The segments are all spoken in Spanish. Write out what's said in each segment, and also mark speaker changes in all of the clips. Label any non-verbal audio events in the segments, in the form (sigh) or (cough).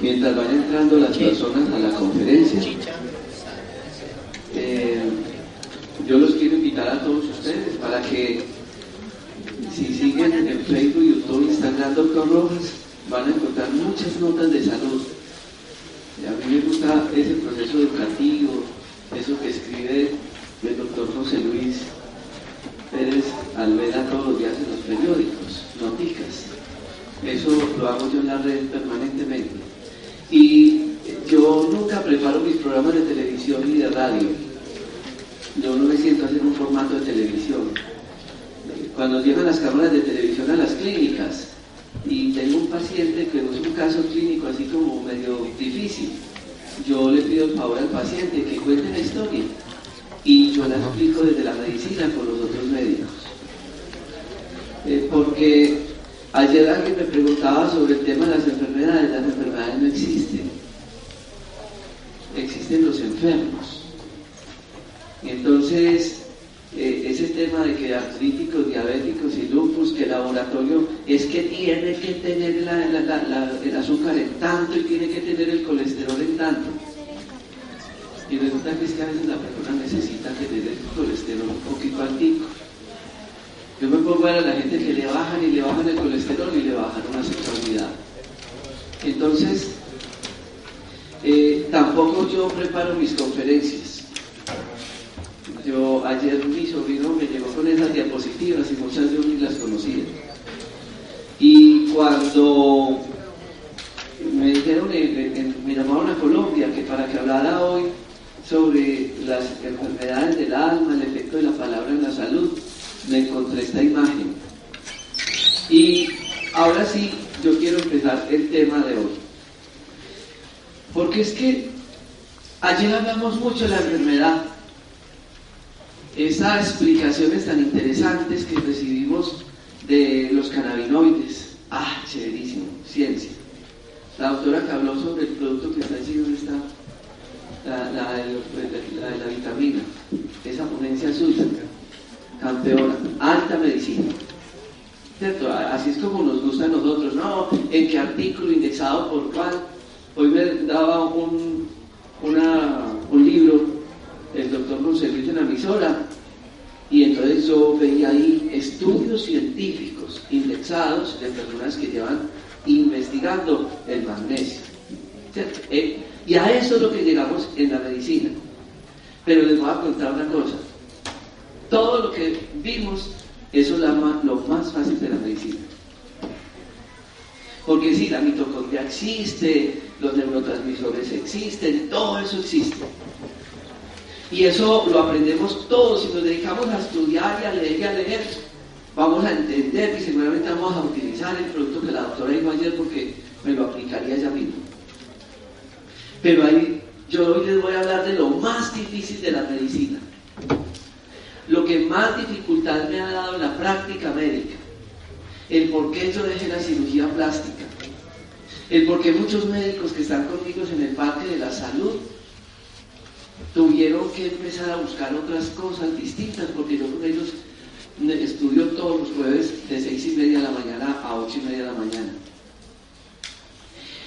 Speaker 1: Mientras van entrando las personas a la conferencia, eh, yo los quiero invitar a todos ustedes para que si siguen en Facebook, YouTube, Instagram, Doctor Rojas, van a encontrar muchas notas de salud. a mí me gusta ese proceso educativo, eso que escribe el doctor José Luis Pérez Alveda todos los días en los periódicos, noticas. Eso lo hago yo en la red permanentemente. Y yo nunca preparo mis programas de televisión ni de radio. Yo no me siento a hacer un formato de televisión. Cuando llegan las cámaras de televisión a las clínicas y tengo un paciente que es un caso clínico así como medio difícil, yo le pido el favor al paciente que cuente la historia y yo la explico desde la medicina con los otros médicos. Eh, porque Ayer alguien me preguntaba sobre el tema de las enfermedades. Las enfermedades no existen. Existen los enfermos. Entonces, tema de que artríticos, diabéticos y lupus, que el laboratorio es que tiene que tener el azúcar en tanto y tiene que tener el colesterol en tanto. Y resulta que es que a veces la persona necesita tener el colesterol un poquito altico yo me pongo a ver a la gente que le bajan y le bajan el colesterol y le bajan una sexualidad. Entonces, eh, tampoco yo preparo mis conferencias. Yo ayer mi sobrino me llegó con esas diapositivas y muchas de ni las conocía. Y cuando me dijeron, me llamaron a Colombia que para que hablara hoy sobre las enfermedades del alma, el efecto de la palabra en la salud, me encontré esta imagen. Y ahora sí, yo quiero empezar el tema de hoy. Porque es que ayer hablamos mucho de la enfermedad. Esas explicaciones tan interesantes que recibimos de los cannabinoides. Ah, chéverísimo, ciencia. La doctora que habló sobre el producto que está allí, ¿dónde está? La, la, de la vitamina, esa ponencia suya campeona, alta medicina. ¿Cierto? Así es como nos gusta a nosotros, ¿no? ¿En qué artículo indexado por cuál? Hoy me daba un libro el doctor José Luis en la emisora y entonces yo veía ahí estudios científicos indexados de personas que llevan investigando el magnesio. Eh, y a eso es lo que llegamos en la medicina. Pero les voy a contar una cosa. Todo lo que vimos, eso es lo más fácil de la medicina. Porque sí, la mitocondria existe, los neurotransmisores existen, todo eso existe. Y eso lo aprendemos todos, si nos dedicamos a estudiar y a leer y a leer, vamos a entender y seguramente vamos a utilizar el producto que la doctora dijo ayer porque me lo aplicaría ella misma. Pero ahí yo hoy les voy a hablar de lo más difícil de la medicina. Lo que más dificultad me ha dado en la práctica médica, el por qué yo dejé la cirugía plástica, el por qué muchos médicos que están conmigo en el parque de la salud tuvieron que empezar a buscar otras cosas distintas, porque yo con ellos estudio todos los jueves de seis y media de la mañana a ocho y media de la mañana.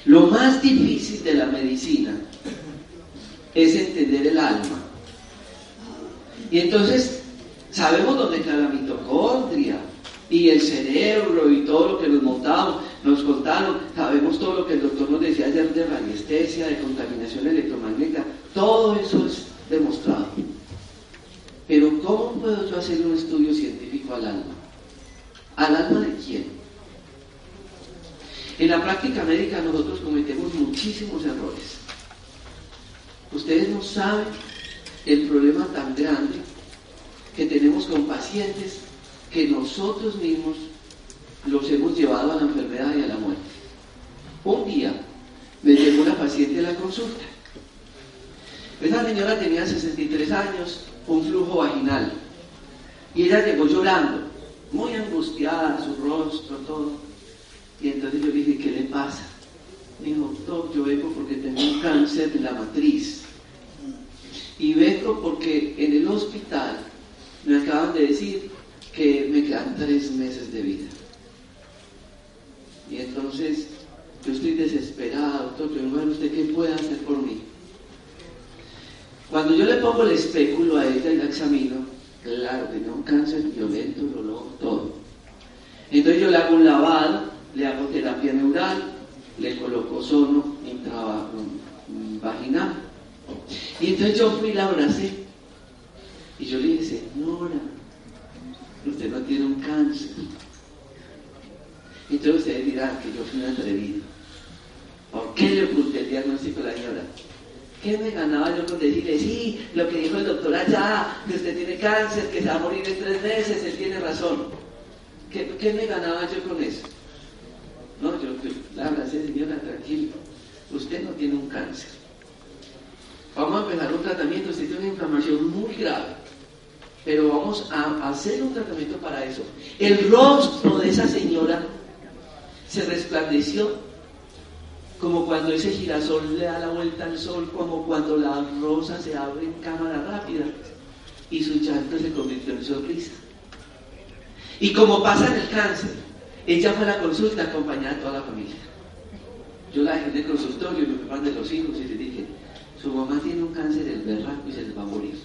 Speaker 1: Lo más difícil de la medicina es entender el alma. Y entonces Sabemos dónde está la mitocondria y el cerebro y todo lo que nos montamos, nos contaron, sabemos todo lo que el doctor nos decía ayer de radiestesia, de contaminación electromagnética, todo eso es demostrado. Pero ¿cómo puedo yo hacer un estudio científico al alma? ¿Al alma de quién? En la práctica médica nosotros cometemos muchísimos errores. Ustedes no saben el problema tan grande que tenemos con pacientes que nosotros mismos los hemos llevado a la enfermedad y a la muerte. Un día me llegó una paciente a la consulta. Esa señora tenía 63 años, un flujo vaginal. Y ella llegó llorando, muy angustiada, su rostro, todo. Y entonces yo dije, ¿qué le pasa? Dijo, doctor, yo vengo porque tengo un cáncer de la matriz. Y vengo porque en el hospital me acaban de decir que me quedan tres meses de vida. Y entonces yo estoy desesperado, doctor, pero ¿usted qué puede hacer por mí? Cuando yo le pongo el espéculo a ella y la examino, claro, tenía un cáncer violento, dolor, todo. Entonces yo le hago un lavado, le hago terapia neural, le coloco sono vaginal. Y entonces yo fui y la abracé. Y yo le dije, señora, usted no tiene un cáncer. Entonces ustedes dirán que yo fui un atrevido. ¿Por qué le oculté el diagnóstico a la señora? ¿Qué me ganaba yo con decirle, sí, lo que dijo el doctor allá, que usted tiene cáncer, que se va a morir en tres meses, él tiene razón? ¿Qué, me ganaba yo con eso? No, yo la abracé, señora, tranquilo. Usted no tiene un cáncer. Vamos a empezar un tratamiento, usted tiene una inflamación muy grave. Pero vamos a hacer un tratamiento para eso. El rostro de esa señora se resplandeció como cuando ese girasol le da la vuelta al sol, como cuando la rosa se abre en cámara rápida y su llanto se convirtió en sonrisa. Y como pasa en el cáncer, ella fue a la consulta acompañada de toda la familia. Yo la dejé en el consultorio, me preparan de los hijos y le dije, su mamá tiene un cáncer del berraco y se le va a morir.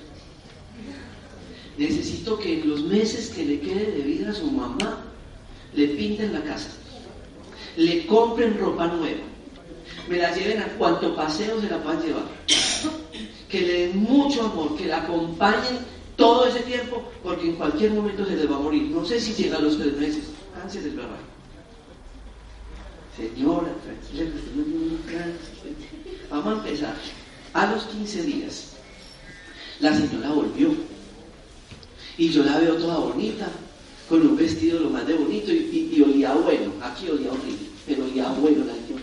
Speaker 1: Necesito que en los meses que le quede de vida a su mamá, le pinten la casa, le compren ropa nueva, me la lleven a cuanto paseo se la puedan llevar, que le den mucho amor, que la acompañen todo ese tiempo, porque en cualquier momento se le va a morir. No sé si llega a los tres meses, cáncer del berraco. Señora, tranquila, no tiene cáncer. Vamos a empezar. A los 15 días, la señora volvió. Y yo la veo toda bonita, con un vestido lo más de bonito y, olía bueno. Aquí olía horrible, pero olía bueno la señora.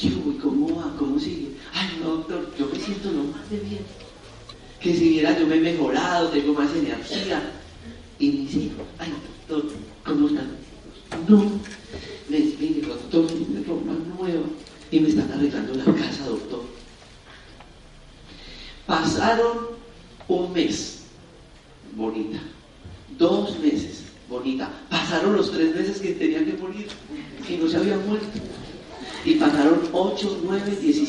Speaker 1: ¿Y cómo va? ¿Cómo sigue? Ay, no, doctor, yo me siento lo más de bien. Que si viera yo me he mejorado, tengo más energía. Y mis hijos, ay, doctor, ¿cómo están? No, me mire, doctor, me ropa nueva y me están arreglando la casa, doctor. Pasaron un mes, 8, 9, 17.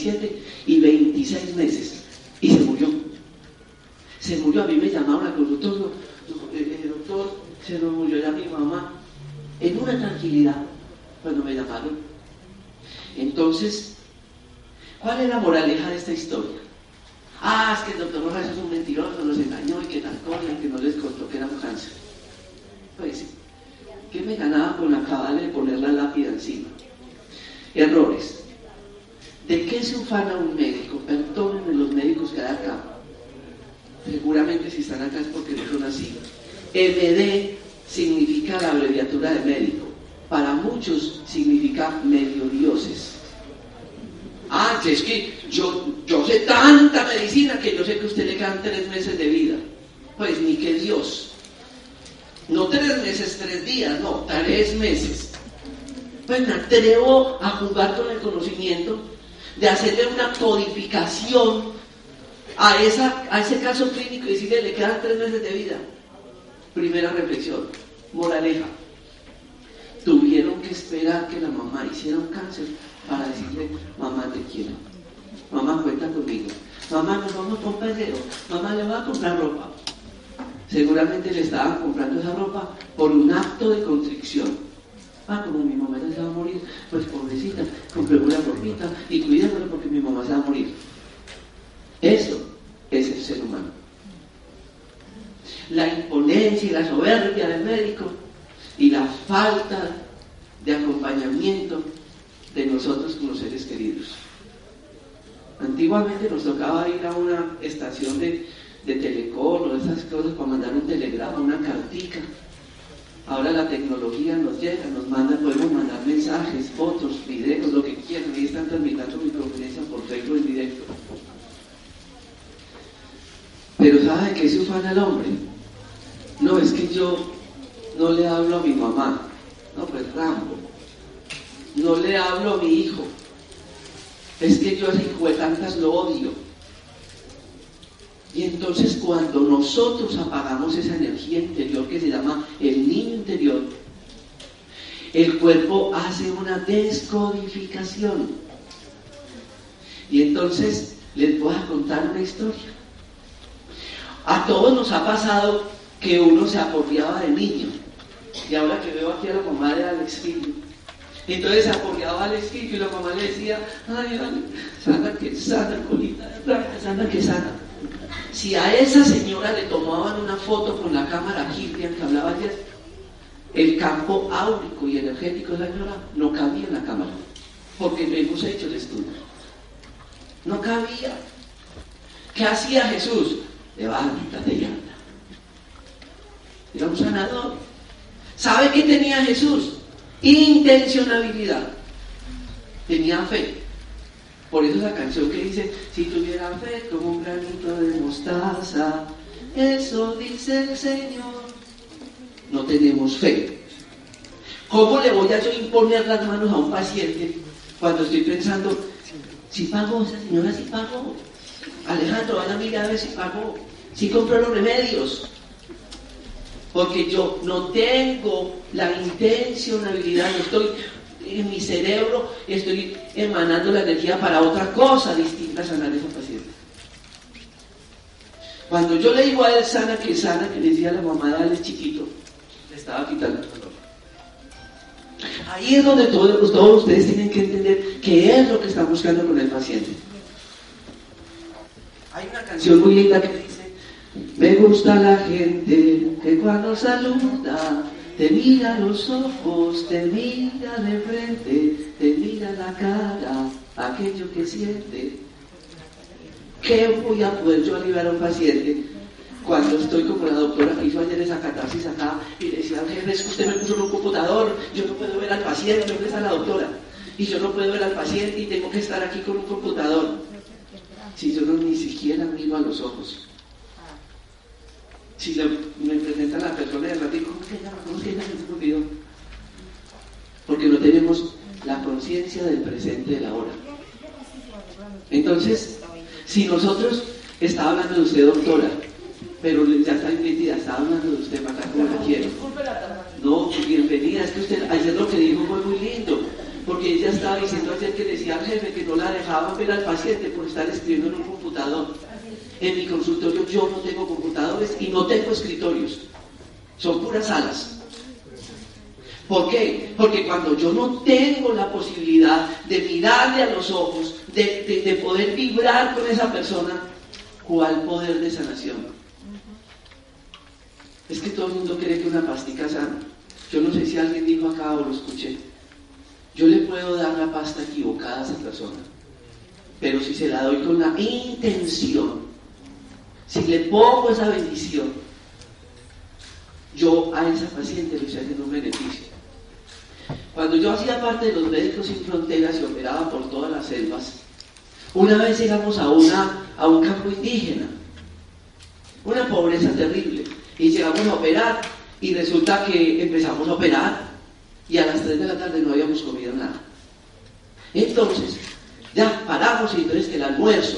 Speaker 1: Significa la abreviatura de médico. Para muchos significa medio dioses. Ah, es que yo, yo sé tanta medicina que yo sé que usted le quedan tres meses de vida. Pues ni que Dios. No tres meses, tres días, no, tres meses. Pues me atrevo a jugar con el conocimiento, de hacerle una codificación a, esa, a ese caso clínico y decirle, le quedan tres meses de vida. Primera reflexión, moraleja. Tuvieron que esperar que la mamá hiciera un cáncer para decirle, mamá te quiero, mamá cuenta conmigo, mamá nos vamos un paseo, mamá le va a comprar ropa. Seguramente le estaban comprando esa ropa por un acto de constricción. Ah, como mi mamá ya se va a morir, pues pobrecita, compré una ropita y cuídamelo porque mi mamá se va a morir. Eso es el ser humano. La imponencia y la soberbia del médico y la falta de acompañamiento de nosotros como seres queridos. Antiguamente nos tocaba ir a una estación de, de telecom o esas cosas para mandar un telegrama, una cartica. Ahora la tecnología nos llega, nos manda, podemos mandar mensajes, fotos, videos, lo que quieran. Y están transmitiendo mi conferencia por Facebook en directo. Pero ¿sabe qué se ufana el hombre? No, es que yo no le hablo a mi mamá. No, pues Rambo no le hablo a mi hijo. Es que yo de tantas lo odio. Y entonces cuando nosotros apagamos esa energía interior que se llama el niño interior, el cuerpo hace una descodificación. Y entonces les voy a contar una historia. A todos nos ha pasado que uno se aporreaba de niño. Y ahora que veo aquí a la mamá de Alex Filio, entonces se aporreaba Alex Filio y la mamá le decía, ay, sana que sana, colita, sana que sana. Si a esa señora le tomaban una foto con la cámara Kirlian que hablaba ayer, el campo áurico y energético de la señora no cabía en la cámara, porque no hemos hecho el estudio. No cabía. ¿Qué hacía Jesús? Levántate y anda. Era un sanador. ¿Sabe qué tenía Jesús? Intencionabilidad. Tenía fe. Por eso esa canción que dice, si tuviera fe como un granito de mostaza, eso dice el Señor. No tenemos fe. ¿Cómo le voy a yo imponer las manos a un paciente cuando estoy pensando, si pagó, esa señora si pagó? Alejandro, vaya a mirar a ver si pagó, si compró los remedios. Porque yo no tengo la intencionalidad, no estoy en mi cerebro, estoy emanando la energía para otra cosa distinta a sanar a ese paciente. Cuando yo le digo a él sana que sana, que le decía a la mamá, dale chiquito, le estaba quitando el dolor. Ahí es donde todos, todos ustedes tienen que entender qué es lo que están buscando con el paciente. Hay una canción muy linda que dice, me gusta la gente que cuando saluda te mira los ojos, te mira de frente, te mira la cara, aquello que siente. ¿Qué voy a poder yo aliviar a un paciente cuando estoy como la doctora que hizo ayer esa catarsis acá y le decía, jefe, es que usted me puso en un computador, yo no puedo ver al paciente, ¿dónde está la doctora? Y yo no puedo ver al paciente y tengo que estar aquí con un computador si yo no ni siquiera miro a los ojos? Si me presenta la persona y el ratito, ¿cómo que llama? ¿Cómo que llama? Se me olvidó. Porque no tenemos la conciencia del presente de la hora. Entonces, si nosotros, estaba hablando de usted, doctora, pero ya está invitada, estaba hablando de usted, para como la quiero. No, bienvenida, es que usted, ayer lo que dijo fue muy lindo porque ella estaba diciendo ayer que decía al jefe que no la dejaba ver al paciente por estar escribiendo en un computador. En mi consultorio yo no tengo computadores y no tengo escritorios, son puras salas. ¿Por qué? Porque cuando yo no tengo la posibilidad de mirarle a los ojos, de, de poder vibrar con esa persona, ¿cuál poder de sanación? Es que todo el mundo cree que una pastica sana. Yo no sé si alguien dijo acá o lo escuché. Yo le puedo dar la pasta equivocada a esa persona, pero si se la doy con la intención, si le pongo esa bendición, yo a esa paciente le estoy haciendo un beneficio. Cuando yo hacía parte de los médicos sin fronteras y operaba por todas las selvas, una vez llegamos a, una, a un campo indígena, una pobreza terrible, y llegamos a operar y resulta que empezamos a operar y a las 3 de la tarde no habíamos comido nada. Entonces, ya paramos y entonces el almuerzo.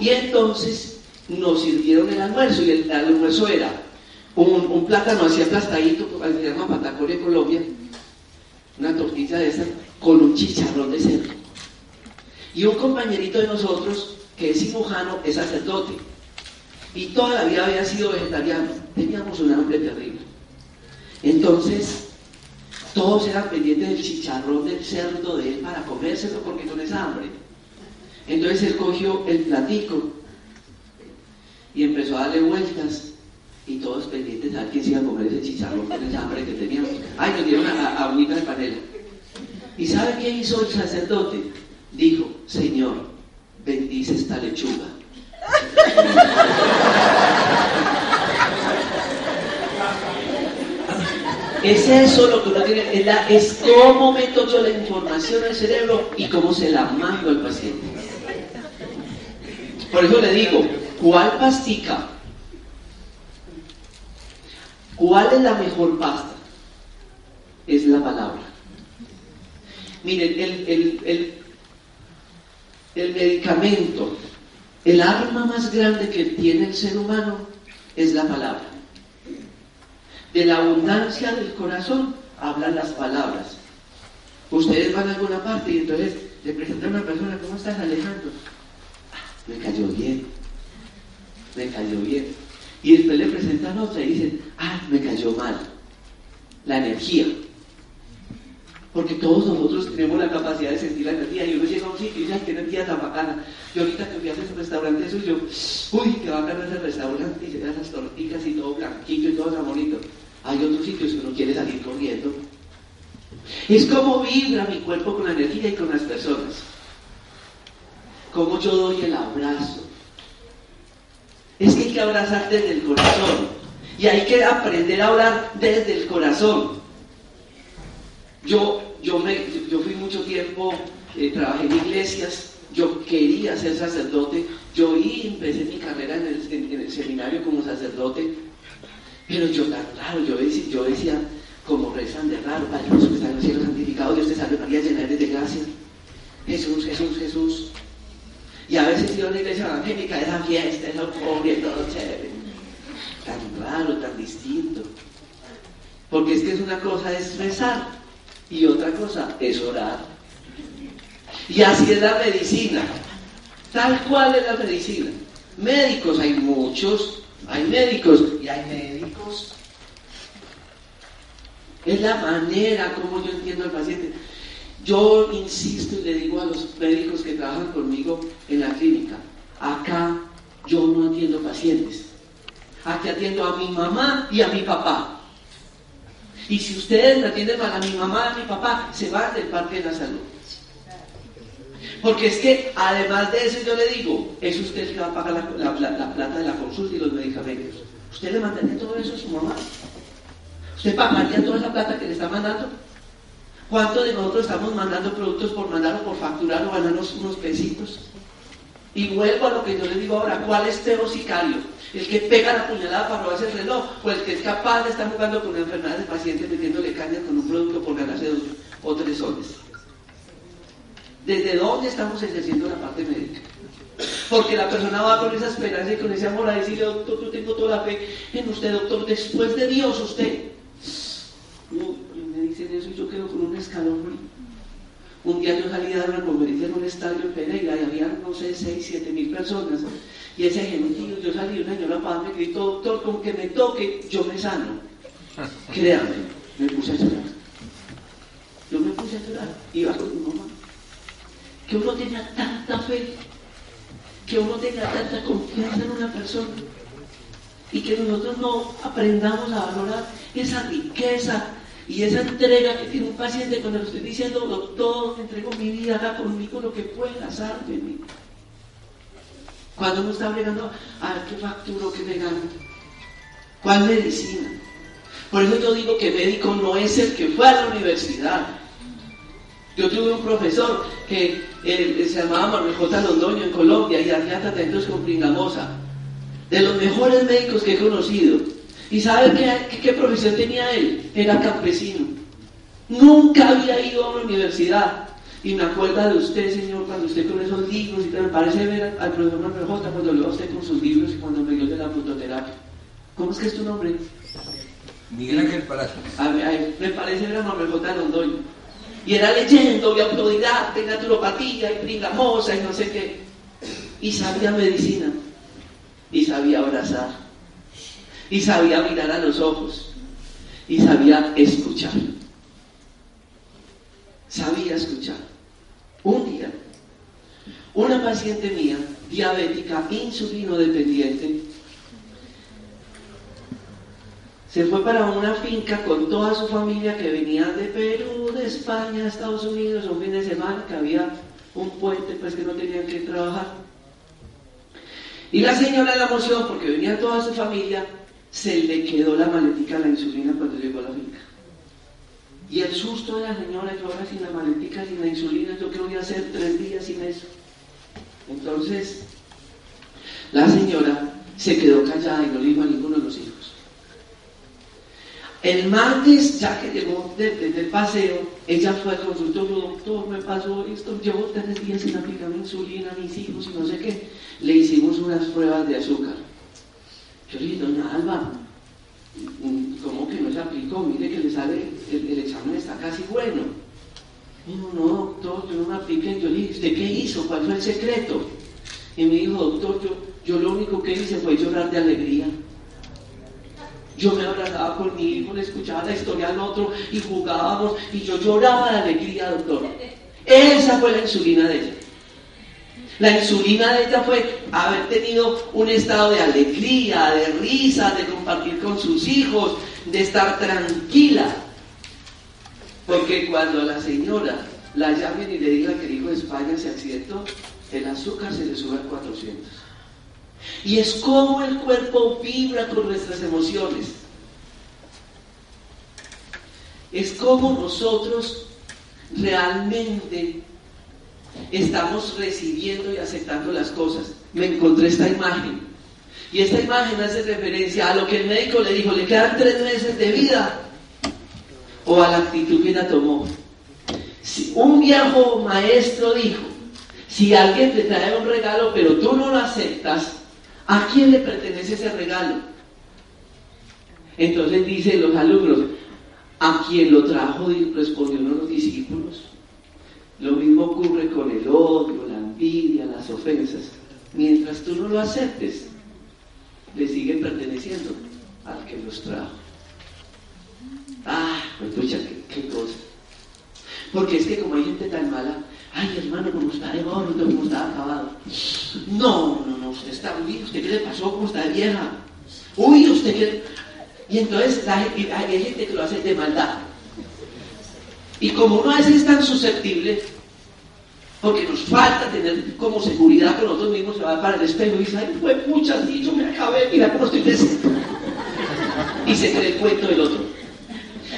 Speaker 1: Y entonces nos sirvieron el almuerzo y el, almuerzo era un, plátano así aplastadito, se llama Pataconia, Colombia, una tortilla de esa con un chicharrón de cerdo. Y un compañerito de nosotros, que es cirujano, es sacerdote. Y toda la vida había sido vegetariano. Teníamos un hambre terrible. Entonces, todos eran pendientes del chicharrón del cerdo de él para comérselo porque no es hambre. Entonces él cogió el platico y empezó a darle vueltas y todos pendientes a quién se iba a comer ese chicharrón con esa hambre que teníamos. Ay, nos dieron a, a de panela. ¿Y sabe qué hizo el sacerdote? Dijo, Señor, bendice esta lechuga. (laughs) Es eso lo que uno tiene, es, la, es cómo meto yo la información al cerebro y cómo se la mando al paciente. Por eso le digo, ¿cuál pastica? ¿Cuál es la mejor pasta? Es la palabra. Miren, el, el medicamento, el arma más grande que tiene el ser humano es la palabra. De la abundancia del corazón hablan las palabras. Ustedes van a alguna parte y entonces le presentan a una persona, ¿cómo estás Alejandro? Ah, me cayó bien, me cayó bien. Y después le presentan otra y dicen, ah, me cayó mal. La energía. Porque todos nosotros tenemos la capacidad de sentir la energía. Y uno llega a un sitio y dice, ay, qué energía tan bacana. Yo ahorita que fui a ese restaurante suyo, uy, qué bacano ese restaurante. Y se dan las tortitas y todo blanquito y todo tan bonito. Hay otros sitios que uno quiere salir corriendo. Es como vibra mi cuerpo con la energía y con las personas. Como yo doy el abrazo. Es que hay que abrazar desde el corazón. Y hay que aprender a hablar desde el corazón. Yo, yo, me, yo fui mucho tiempo, eh, trabajé en iglesias, yo quería ser sacerdote, yo empecé mi carrera en el, seminario como sacerdote, pero yo tan raro, yo decía, yo decía como rezan de raro, Padre que está en el cielo santificado, Dios te salve María, llena de gracia. Jesús, Jesús, Jesús. Y a veces iba a la iglesia evangélica, era fiesta, era pobre, todo chévere. Tan raro, tan distinto. Porque es que es una cosa es rezar y otra cosa es orar. Y así es la medicina. Tal cual es la medicina. Médicos hay muchos, hay médicos y hay médicos. Es la manera como yo entiendo al paciente. Yo insisto y le digo a los médicos que trabajan conmigo en la clínica, acá yo no atiendo pacientes. Aquí atiendo a mi mamá y a mi papá. Y si ustedes me atienden mal a mi mamá y a mi papá, se van del parque de la salud. Porque es que, además de eso, yo le digo, es usted el que va a pagar la, plata de la consulta y los medicamentos. ¿Usted le mantiene todo eso a su mamá? ¿Usted pagaría toda esa plata que le está mandando? ¿Cuántos de nosotros estamos mandando productos por mandar por facturar o ganarnos unos pesitos? Y vuelvo a lo que yo le digo ahora, ¿cuál es peor sicario? ¿El que pega la puñalada para robarse el reloj? ¿O el que es capaz de estar jugando con una enfermedad del paciente metiéndole caña con un producto por ganarse dos o tres soles? ¿Desde dónde estamos ejerciendo la parte médica? Porque la persona va con esa esperanza y con ese amor a decirle, doctor, yo tengo toda la fe en usted, doctor, después de Dios usted me dicen eso y yo quedo con un escalón. Un día yo salí a dar una conferencia en un estadio en Pereira y había, no sé, 6, 7 mil personas. Y ese gentío, yo salí, una señora padre me gritó, doctor, con que me toque, yo me sano. (laughs) Créame, me puse a llorar. Yo me puse a llorar, iba con mi mamá. Que uno tenga tanta fe, que uno tenga tanta confianza en una persona y que nosotros no aprendamos a valorar esa riqueza y esa entrega que tiene un paciente cuando le estoy diciendo, doctor, entrego mi vida, haga conmigo lo que pueda, sálveme. Cuando uno está obligando a qué facturo, qué me gano, cuál medicina. Por eso yo digo que médico no es el que fue a la universidad. Yo tuve un profesor que eh, se llamaba Manuel J. Londoño en Colombia y hacía tratamientos con pringamosa. De los mejores médicos que he conocido. ¿Y sabe qué, qué, profesión tenía él? Era campesino. Nunca había ido a una universidad. Y me acuerda de usted, señor, cuando usted con esos libros, y me parece ver al profesor Manuel J. cuando leo a usted con sus libros y cuando me dio de la fototerapia. ¿Cómo es que es tu nombre?
Speaker 2: Miguel Ángel Palacio.
Speaker 1: A mí, me parece ver a Manuel J. Londoño. Y era leyendo, de autoridad, de naturopatía y pringamosa y no sé qué. Y sabía medicina. Y sabía abrazar y sabía mirar a los ojos y sabía escuchar. Sabía escuchar. Un día, una paciente mía, diabética, insulino dependiente, se fue para una finca con toda su familia que venía de Perú, de España, Estados Unidos, un fin de semana que había un puente, pues que no tenían que trabajar. Y la señora la emoción, porque venía toda su familia, se le quedó la maletica a la insulina cuando llegó a la finca. Y el susto de la señora, yo ahora sin la maletica, sin la insulina, yo qué voy a hacer tres días sin eso. Entonces, la señora se quedó callada y no le dijo a ninguno de los hijos. El martes, ya que llegó desde el paseo, ella fue al consultorio, doctor, me pasó esto, llevo tres días sin aplicar insulina a mis hijos y no sé qué. Le hicimos unas pruebas de azúcar. Yo dije, doña Alba, ¿cómo que no se aplicó? Mire que le sale, el, examen está casi bueno. Dijo, no, doctor, yo no me apliqué. Yo le dije, ¿usted qué hizo? ¿Cuál fue el secreto? Y me dijo, doctor, yo, yo lo único que hice fue llorar de alegría. Yo me abrazaba con mi hijo, le escuchaba la historia al otro y jugábamos y yo lloraba de alegría, doctor. Esa fue la insulina de ella. La insulina de ella fue haber tenido un estado de alegría, de risa, de compartir con sus hijos, de estar tranquila. Porque cuando la señora la llamen y le digan que el hijo de España se accidentó, el azúcar se le sube a 400. Y es como el cuerpo vibra con nuestras emociones. Es como nosotros realmente estamos recibiendo y aceptando las cosas. Me encontré esta imagen. Y esta imagen hace referencia a lo que el médico le dijo, le quedan tres meses de vida. O a la actitud que ella tomó. Si un viejo maestro dijo, si alguien te trae un regalo pero tú no lo aceptas, ¿A quién le pertenece ese regalo? Entonces dicen los alumnos, a quien lo trajo respondieron los discípulos. Lo mismo ocurre con el odio, la envidia, las ofensas. Mientras tú no lo aceptes, le siguen perteneciendo al que los trajo. Ah, pues pucha, qué, qué cosa. Porque es que como hay gente tan mala, Ay, hermano, como está de gordo, como está acabado. No, no, no, usted está bien, ¿usted qué le pasó? ¿Cómo está vieja? Uy, usted qué. Y entonces hay, gente que lo hace de maldad. Y como uno a veces es tan susceptible, porque nos falta tener como seguridad con nosotros mismos, se va para el espejo y dice, ay, fue muchas dicho, me acabé, mira cómo estoy decente. Y se cree el cuento del otro.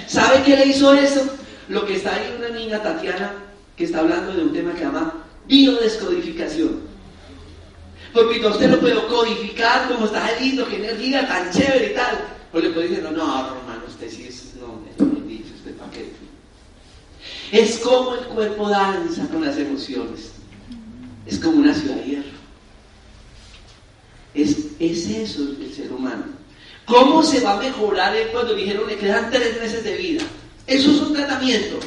Speaker 1: ¿Sabe qué le hizo eso? Lo que está ahí una niña, Tatiana, que está hablando de un tema que llama biodescodificación. Porque usted lo puedo codificar como está lindo, qué energía tan chévere y tal. Pues le puede decir, no, no, hermano, usted sí es, no, me lo dice usted para qué. Es como el cuerpo danza con las emociones. Es como una ciudad de hierro. Es, es eso el ser humano. ¿Cómo se va a mejorar cuando dijeron le quedan tres meses de vida? Eso es un tratamiento.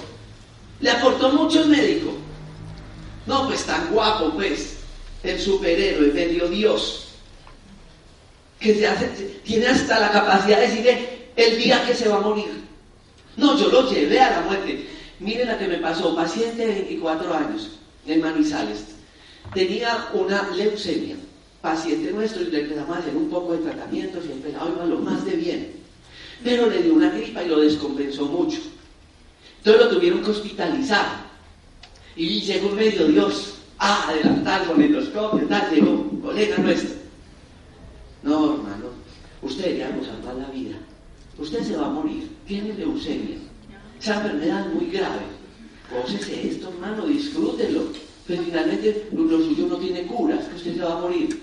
Speaker 1: Le aportó mucho el médico. No, pues tan guapo, pues, el superhéroe, medio Dios, que se hace, tiene hasta la capacidad de decirle el día que se va a morir. No, yo lo llevé a la muerte. Miren la que me pasó, paciente de 24 años, en Manizales. Tenía una leucemia, paciente nuestro, y le empezamos un poco de tratamiento, siempre iba lo más de bien. Pero le dio una gripa y lo descompensó mucho. Entonces lo tuvieron que hospitalizar. Y llegó un medio Dios a adelantar con el endoscopio, tal, llegó, colega nuestro. No, hermano, usted ya nos salva la vida. Usted se va a morir, tiene leucemia. Esa enfermedad es muy grave. Cósese esto, hermano, disfrútelo. Pero finalmente lo suyo no tiene curas, que usted se va a morir.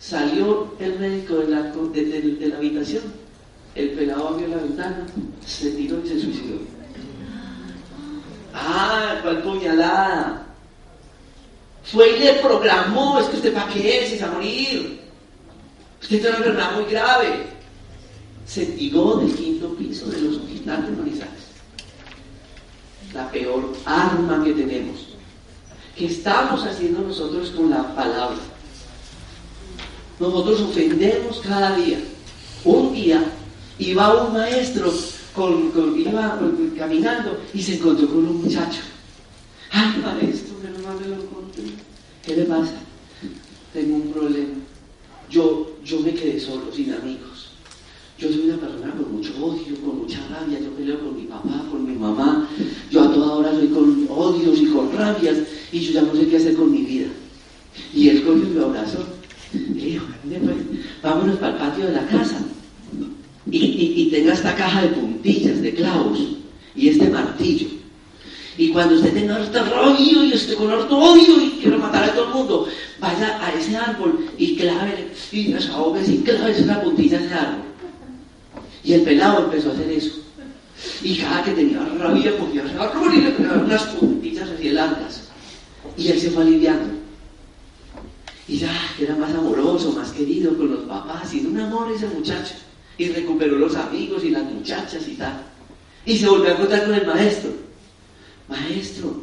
Speaker 1: Salió el médico de la, de la habitación, el pelado abrió la ventana, se tiró y se suicidó. Ah, cuál puñalada. Fue y le programó, es que usted para qué es, se va a morir. Usted tiene una enfermedad muy grave. Se tiró del quinto piso de los hospitales de Manizales. La peor arma que tenemos. ¿Qué estamos haciendo nosotros con la palabra? Nosotros ofendemos cada día. Un día iba un maestro con, iba caminando y se encontró con un muchacho. Ay, maestro, pero no me lo encontré. ¿Qué le pasa? Tengo un problema. Yo, yo me quedé solo, sin amigos. Yo soy una persona con odio, con mucha rabia. Yo peleo con mi papá, con mi mamá. Yo a toda hora soy con odios y con rabias y yo ya no sé qué hacer con mi vida. Y él cogió mi abrazo. Le dijo, vámonos para el patio de la casa y, tenga esta caja de puntillas, de clavos y este martillo. Y cuando usted tenga harto odio y esté con harto odio y quiero matar a todo el mundo, vaya a ese árbol y clave y desahógese y clave una puntilla a ese árbol. Y el pelado empezó a hacer eso. Y cada que tenía rabia cogía árbol y le pegaba unas puntillas así largas. Y él se fue aliviando. Y ya era más amoroso, más querido con los papás, y de un amor ese muchacho. Y recuperó los amigos y las muchachas y tal. Y se volvió a encontrar con el maestro. Maestro,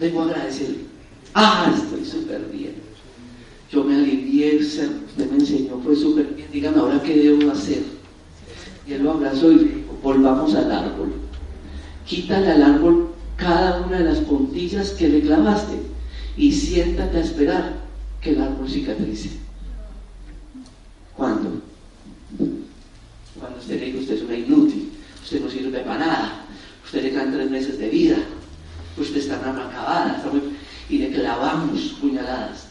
Speaker 1: vengo a agradecerle. Ah, estoy súper bien. Yo me alivié, usted me enseñó, fue súper bien. Dígame ahora qué debo hacer. Y él lo abrazó y dijo, volvamos al árbol. Quítale al árbol cada una de las puntillas que le clavaste y siéntate a esperar que el árbol cicatrice. ¿Cuándo? Cuando usted le dijo, usted es una inútil, usted no sirve para nada, usted le quedan tres meses de vida, usted está en acabada, está muy... y le clavamos puñaladas.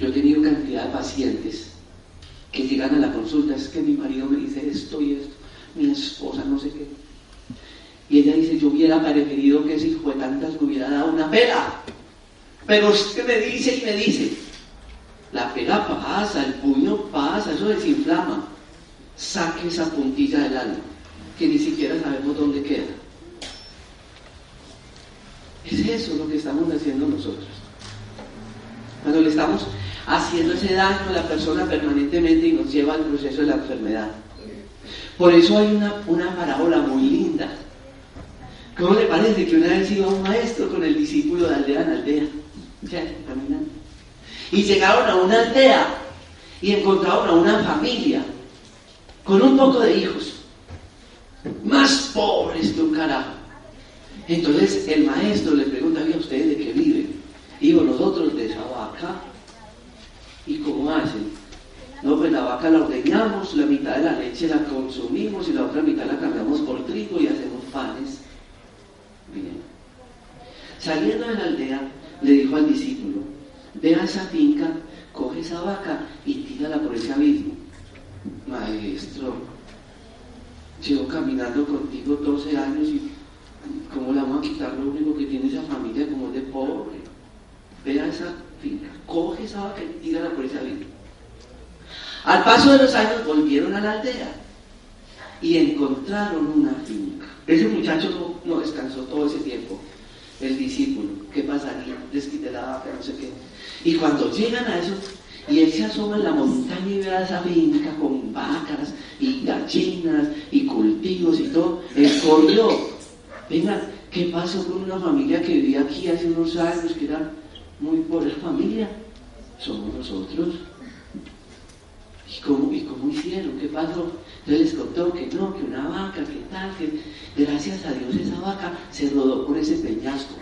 Speaker 1: Yo he tenido cantidad de pacientes que llegan a la consulta, es que mi marido me dice esto y esto, mi esposa no sé qué. Y ella dice, yo hubiera preferido que ese hijo de tantas hubiera dado una pela. Pero usted me dice y me dice, la pela pasa, el puño pasa, eso desinflama. Saque esa puntilla del alma, que ni siquiera sabemos dónde queda. Es eso lo que estamos haciendo nosotros. Cuando le estamos haciendo ese daño a la persona permanentemente y nos lleva al proceso de la enfermedad. Por eso hay una, una parábola muy linda. ¿Cómo le parece que una vez iba un maestro con el discípulo de aldea en aldea? caminando. Y llegaron a una aldea y encontraron a una familia con un poco de hijos, más pobres que un carajo. Entonces el maestro le pregunta a ustedes de qué viven. Digo, nosotros de esa vaca. ¿Y cómo hacen? No, pues la vaca la ordeñamos, la mitad de la leche la consumimos y la otra mitad la cambiamos por trigo y hacemos panes. Bien. Saliendo de la aldea, le dijo al discípulo, ve a esa finca, coge esa vaca y tírala por ese abismo. Maestro, llevo caminando contigo 12 años y ¿cómo le vamos a quitar lo único que tiene esa familia como de pobre? Ve a esa finca, coge esa vaca y tírala por ese abismo. Al paso de los años volvieron a la aldea y encontraron una finca. Ese muchacho no, descansó todo ese tiempo. El discípulo, ¿qué pasaría? Les quité la vaca, no sé qué. Y cuando llegan a eso, y él se asoma en la montaña y ve a esa finca con vacas y gallinas y cultivos y todo, él corrió. Venga, ¿qué pasó con una familia que vivía aquí hace unos años, que era muy pobre familia? Somos nosotros. ¿Y cómo, ¿Y cómo hicieron? ¿Qué pasó? Entonces les contó que no, que una vaca, que tal, que gracias a Dios esa vaca se rodó por ese peñasco.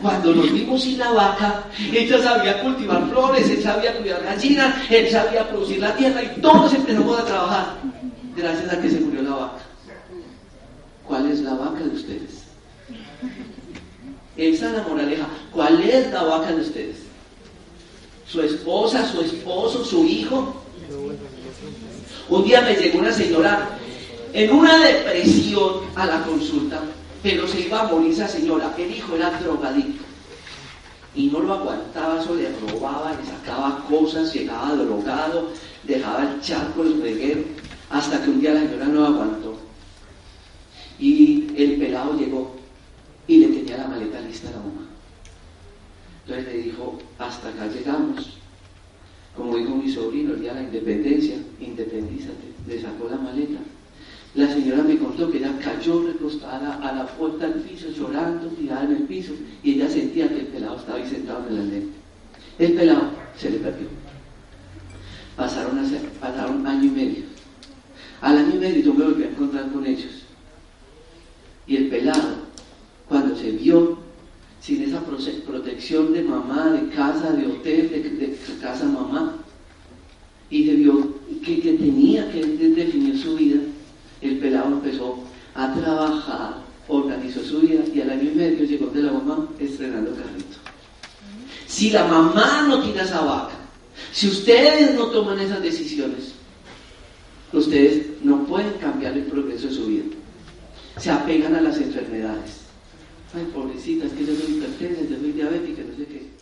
Speaker 1: Cuando nos vimos sin la vaca, ella sabía cultivar flores, él sabía cuidar gallinas, él sabía producir la tierra y todos empezamos a trabajar gracias a que se murió la vaca. ¿Cuál es la vaca de ustedes? Esa es la moraleja. ¿Cuál es la vaca de ustedes? ¿Su esposa, su esposo, su hijo? Un día me llegó una señora en una depresión a la consulta, pero se iba a morir esa señora. El hijo era drogadicto y no lo aguantaba, eso le robaba, le sacaba cosas, llegaba drogado, dejaba el charco, el reguero, hasta que un día la señora no aguantó. Y el pelado llegó y le tenía la maleta lista a la mamá. Entonces le dijo, hasta acá llegamos. Como dijo mi sobrino el día de la independencia, independízate, le sacó la maleta. La señora me contó que ella cayó recostada a la puerta del piso, llorando, tirada en el piso, y ella sentía que el pelado estaba ahí sentado en el andén. El pelado se le perdió. Pasaron, pasaron año y medio. Al año y medio yo me volví a encontrar con ellos. Y el pelado, cuando se vio sin esa protección de mamá, de casa, de hotel, de, casa mamá, y se vio que, tenía que definir su vida, el pelado empezó a trabajar, organizó su vida y al año y medio llegó de la mamá estrenando carrito. Si la mamá no tira esa vaca, si ustedes no toman esas decisiones, ustedes no pueden cambiar el progreso de su vida. Se apegan a las enfermedades ay, pobrecita, es que yo soy hipertensa, yo soy diabética, no sé qué.